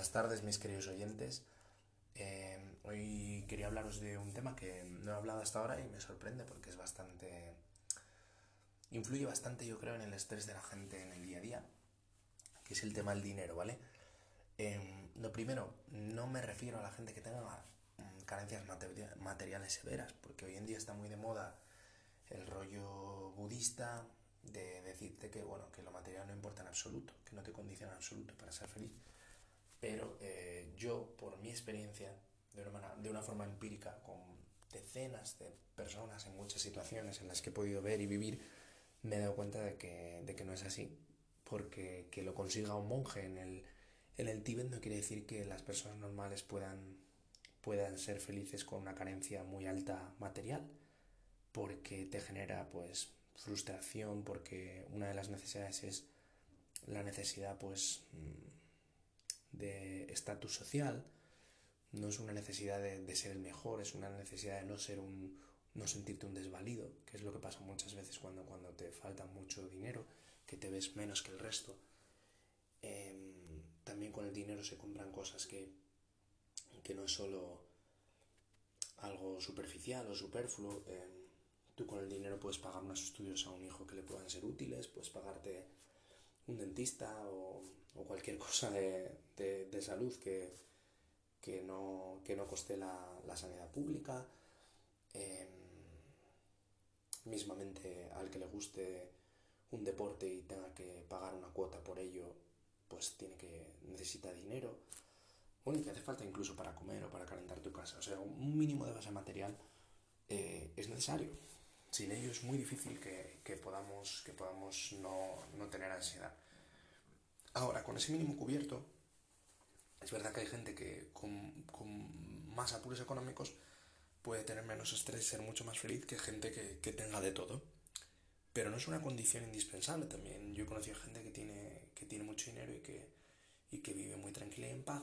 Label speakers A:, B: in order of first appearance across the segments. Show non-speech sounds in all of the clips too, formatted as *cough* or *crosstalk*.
A: Buenas tardes, mis queridos oyentes. Eh, hoy quería hablaros de un tema que no he hablado hasta ahora y me sorprende porque es bastante. influye bastante, yo creo, en el estrés de la gente en el día a día, que es el tema del dinero, ¿vale? Eh, lo primero, no me refiero a la gente que tenga mm, carencias materiales severas, porque hoy en día está muy de moda el rollo budista de decirte que, bueno, que lo material no importa en absoluto, que no te condiciona en absoluto para ser feliz pero eh, yo, por mi experiencia, de una, de una forma empírica, con decenas de personas en muchas situaciones en las que he podido ver y vivir, me he dado cuenta de que, de que no es así. Porque que lo consiga un monje en el, en el Tíbet no quiere decir que las personas normales puedan, puedan ser felices con una carencia muy alta material, porque te genera pues frustración, porque una de las necesidades es la necesidad pues mm, estatus social, no es una necesidad de, ser el mejor, es una necesidad de no ser un no sentirte un desvalido, que es lo que pasa muchas veces cuando, cuando te falta mucho dinero, que te ves menos que el resto. Em, también con el dinero se compran cosas que, que no es solo algo superficial o superfluo. Em, tú con el dinero puedes pagar unos estudios a un hijo que le puedan ser útiles, puedes pagarte un dentista o cualquier *laughs* cosa de, de, salud que, que, no, que no coste la, la sanidad pública. Em, mismamente al que le guste un deporte y tenga que pagar una cuota por ello, pues tiene que necesita dinero. Bueno, que hace falta incluso para comer o para calentar tu casa. O sea, un mínimo de base material eh, es necesario. Sin ello es muy difícil que, que podamos, que podamos no, no tener ansiedad. Ahora, con ese mínimo cubierto, es verdad que hay gente que con, más apuros económicos puede tener menos estrés, ser mucho más feliz que gente que, tenga de todo. Pero no es una condición indispensable también. Yo he conocido gente que tiene, que tiene mucho dinero y que, y que vive muy tranquila y en paz,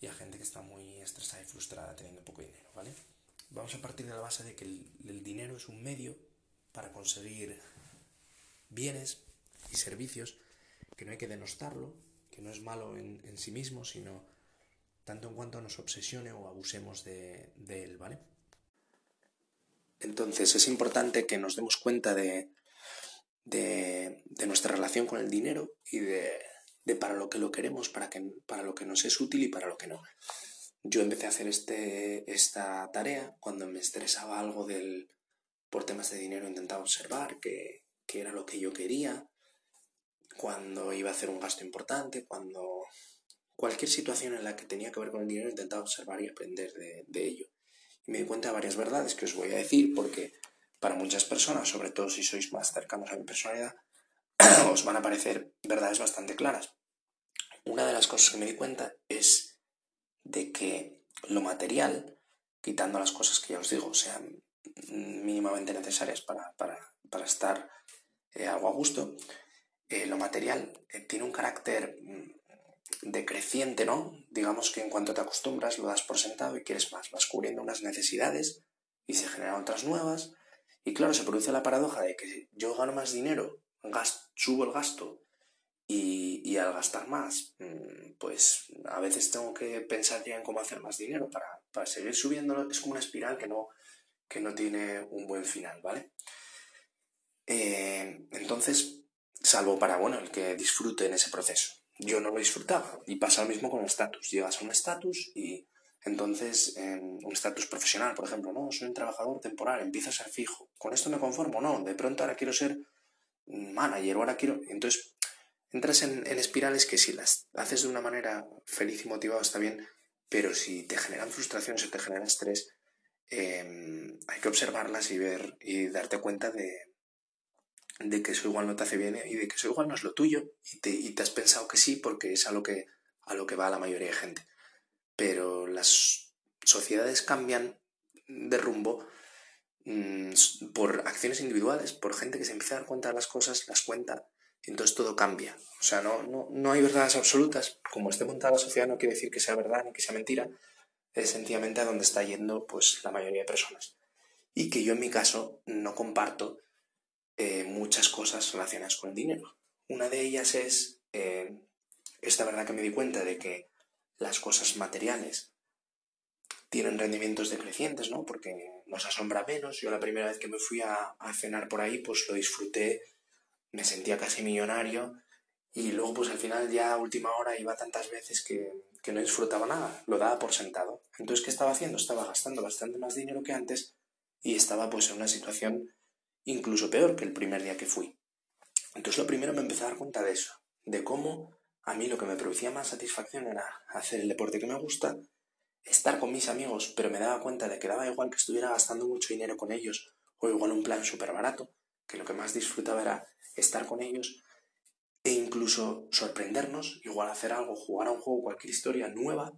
A: y a gente que está muy estresada y frustrada teniendo poco dinero, ¿vale? Vamos a partir de la base de que el dinero es un medio para conseguir bienes y servicios que no hay que denostarlo, que no es malo en, sí mismo, sino tanto en cuanto nos obsesione o abusemos de, él, ¿vale? Entonces es importante que nos demos cuenta de, de, nuestra relación con el dinero y de, para lo que lo queremos, para, que, para lo que nos es útil y para lo que no. Yo empecé a hacer este, esta tarea cuando me estresaba algo del, por temas de dinero, intentaba observar qué, qué era lo que yo quería, cuando iba a hacer un gasto importante, cuando cualquier situación en la que tenía que ver con el dinero intentaba observar y aprender de, ello. Y me di cuenta de varias verdades que os voy a decir porque para muchas personas, sobre todo si sois más cercanos a mi personalidad, *clears throat* os van a parecer verdades bastante claras. Una de las cosas que me di cuenta es de que lo material, quitando las cosas que ya os digo sean mínimamente necesarias para, estar eh, algo a gusto, eh, lo material eh, tiene un carácter mm, decreciente, ¿no? Digamos que en cuanto te acostumbras lo das por sentado y quieres más, vas cubriendo unas necesidades y se generan otras nuevas. Y claro, se produce la paradoja de que yo gano más dinero, subo el gasto y, al gastar más, mm, pues a veces tengo que pensar ya en cómo hacer más dinero para, seguir subiéndolo. Es como una espiral que no, que no tiene un buen final, ¿vale? Eh, entonces, salvo para, bueno, el que disfrute en ese proceso. Yo no lo disfrutaba y pasa lo mismo con el estatus. Llegas a un estatus y entonces, en un estatus profesional, por ejemplo, no, soy un trabajador temporal, empiezo a ser fijo. Con esto me conformo, no, de pronto ahora quiero ser manager o ahora quiero... Entonces, entras en, espirales que si las haces de una manera feliz y motivada está bien, pero si te generan frustraciones o te generan estrés, em, hay que observarlas y ver y darte cuenta de, de que eso igual no te hace bien y de que eso igual no es lo tuyo y te, y te has pensado que sí porque es a lo que, a lo que va la mayoría de gente. Pero las sociedades cambian de rumbo mm, por acciones individuales, por gente que se empieza a dar cuenta de las cosas, las cuenta, entonces todo cambia. O sea, no, no, no hay verdades absolutas. Como esté montada la sociedad no quiere decir que sea verdad ni que sea mentira. Es sencillamente a donde está yendo pues la mayoría de personas. Y que yo en mi caso no comparto eh, muchas cosas relacionadas con el dinero. Una de ellas es eh, esta verdad que me di cuenta de que las cosas materiales tienen rendimientos decrecientes, ¿no? Porque nos asombra menos. Yo la primera vez que me fui a, a cenar por ahí, pues lo disfruté, me sentía casi millonario y luego pues al final ya a última hora iba tantas veces que, que no disfrutaba nada, lo daba por sentado. Entonces, ¿qué estaba haciendo? Estaba gastando bastante más dinero que antes y estaba pues en una situación incluso peor que el primer día que fui. Entonces lo primero me empecé a dar cuenta de eso, de cómo a mí lo que me producía más satisfacción era hacer el deporte que me gusta, estar con mis amigos, pero me daba cuenta de que daba igual que estuviera gastando mucho dinero con ellos o igual un plan súper barato, que lo que más disfrutaba era estar con ellos e incluso sorprendernos, igual hacer algo, jugar a un juego, cualquier historia nueva,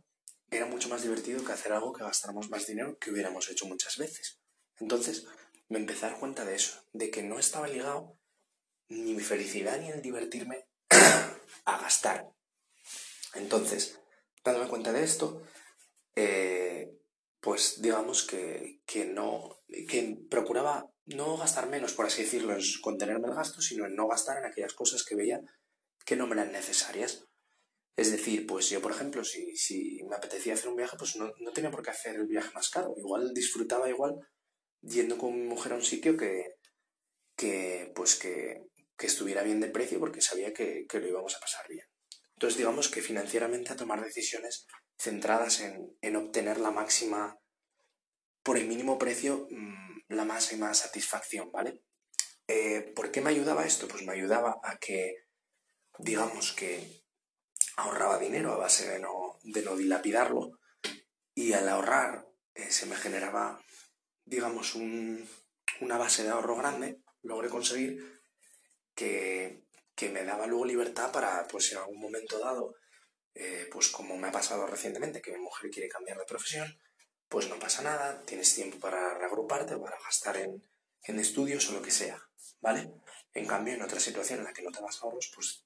A: era mucho más divertido que hacer algo que gastáramos más dinero que hubiéramos hecho muchas veces. Entonces me empecé a dar cuenta de eso, de que no estaba ligado ni mi felicidad ni el divertirme *coughs* a gastar. Entonces, dándome cuenta de esto, eh, pues digamos que, que, no, que procuraba no gastar menos, por así decirlo, en contenerme el gasto, sino en no gastar en aquellas cosas que veía que no me eran necesarias. Es decir, pues yo, por ejemplo, si, si me apetecía hacer un viaje, pues no, no, tenía por qué hacer el viaje más caro. Igual disfrutaba igual yendo con mi mujer a un sitio que, que pues que, que estuviera bien de precio porque sabía que, que, lo íbamos a pasar bien. Entonces, digamos que financieramente a tomar decisiones centradas en, en obtener la máxima, por el mínimo precio, mmm, la máxima satisfacción, ¿vale? Eh, ¿Por qué me ayudaba esto? Pues me ayudaba a que, digamos que ahorraba dinero a base de no, dilapidarlo y al ahorrar eh, se me generaba, digamos, un, una base de ahorro grande, logré conseguir que, que, me daba luego libertad para, pues en algún momento dado, eh, pues como me ha pasado recientemente, que mi mujer quiere cambiar de profesión, pues no pasa nada, tienes tiempo para reagruparte, para gastar en, en estudios o lo que sea, ¿vale? En cambio, en otra situación en la que no te das ahorros, pues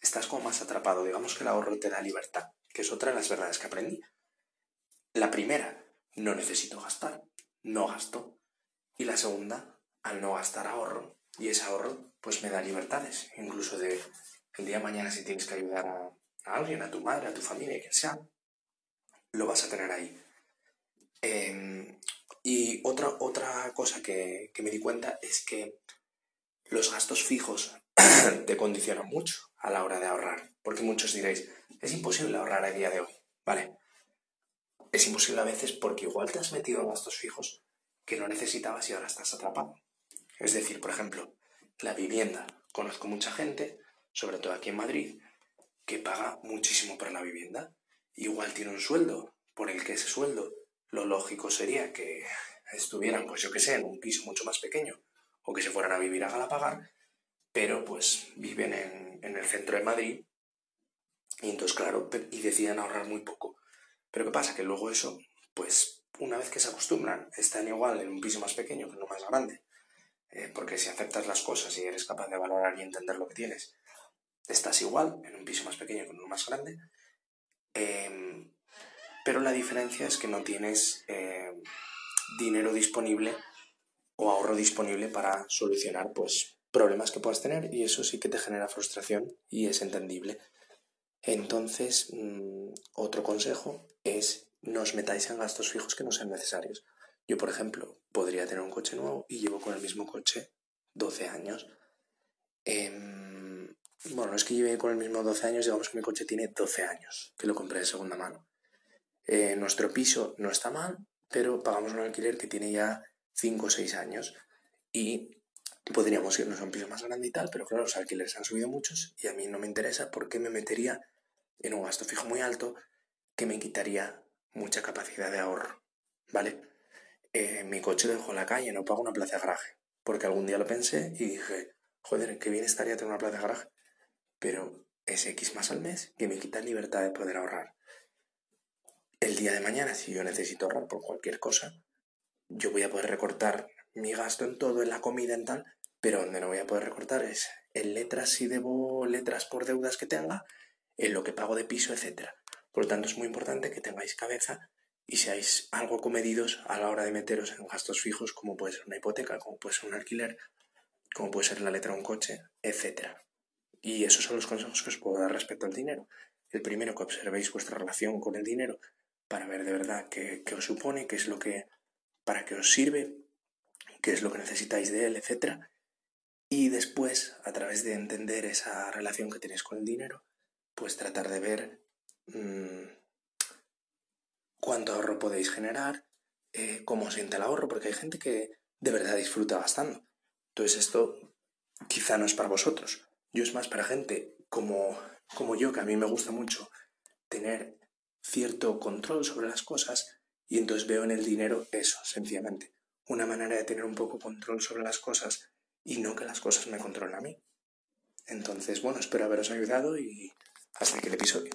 A: estás como más atrapado. Digamos que el ahorro te da libertad, que es otra de las verdades que aprendí. La primera, no necesito gastar, no gasto. Y la segunda, al no gastar ahorro, y ese ahorro, pues me da libertades, incluso de el día de mañana si tienes que ayudar a, a alguien, a tu madre, a tu familia, quien sea, lo vas a tener ahí. Eh, y otra, otra cosa que, que, me di cuenta es que los gastos fijos *clears throat* te condicionan mucho a la hora de ahorrar. Porque muchos diréis, es imposible ahorrar a día de hoy. Vale. Es imposible a veces porque igual te has metido en gastos fijos que no necesitabas y ahora estás atrapado. Es decir, por ejemplo, la vivienda. Conozco mucha gente, sobre todo aquí en Madrid, que paga muchísimo por la vivienda. Igual tiene un sueldo por el que ese sueldo lo lógico sería que estuvieran, pues yo que sé, en un piso mucho más pequeño o que se fueran a vivir a Galapagar, pero pues viven en, en el centro de Madrid y entonces, claro, y deciden ahorrar muy poco. Pero ¿qué pasa? Que luego eso, pues una vez que se acostumbran, están igual en un piso más pequeño que uno más grande. Eh, porque si aceptas las cosas y eres capaz de valorar y entender lo que tienes, estás igual en un piso más pequeño que uno más grande. Eh, pero la diferencia es que no tienes eh, dinero disponible o ahorro disponible para solucionar pues problemas que puedas tener y eso sí que te genera frustración y es entendible. Entonces, mmm, otro consejo es no os metáis en gastos fijos que no sean necesarios. Yo, por ejemplo, podría tener un coche nuevo y llevo con el mismo coche 12 años. Eh, bueno, no es que lleve con el mismo 12 años, digamos que mi coche tiene 12 años, que lo compré de segunda mano. Eh, nuestro piso no está mal, pero pagamos un alquiler que tiene ya 5 o 6 años y podríamos irnos a un piso más grande y tal, pero claro, los alquileres han subido muchos y a mí no me interesa porque me metería en un gasto fijo muy alto que me quitaría mucha capacidad de ahorro, ¿vale? Eh, mi coche lo dejo en la calle, no pago una plaza de garaje, porque algún día lo pensé y dije, joder, qué bien estaría tener una plaza de garaje, pero es X más al mes que me quita libertad de poder ahorrar el día de mañana, si yo necesito ahorrar por cualquier cosa, yo voy a poder recortar mi gasto en todo, en la comida, en tal, pero donde no voy a poder recortar es en letras si debo letras por deudas que tenga, en lo que pago de piso, etc. Por lo tanto, es muy importante que tengáis cabeza y seáis algo comedidos a la hora de meteros en gastos fijos, como puede ser una hipoteca, como puede ser un alquiler, como puede ser la letra de un coche, etc. Y esos son los consejos que os puedo dar respecto al dinero. el primero que observéis vuestra relación con el dinero para ver de verdad qué, os supone, qué es lo que, para qué os sirve, qué es lo que necesitáis de él, etc. Y después, a través de entender esa relación que tenéis con el dinero, pues tratar de ver mmm, cuánto ahorro podéis generar, eh, cómo siente el ahorro, porque hay gente que de verdad disfruta gastando. Entonces esto quizá no es para vosotros. Yo es más para gente como, como yo, que a mí me gusta mucho tener cierto control sobre las cosas y entonces veo en el dinero eso, sencillamente. Una manera de tener un poco control sobre las cosas y no que las cosas me controlen a mí. Entonces, bueno, espero haberos ayudado y hasta aquí el episodio.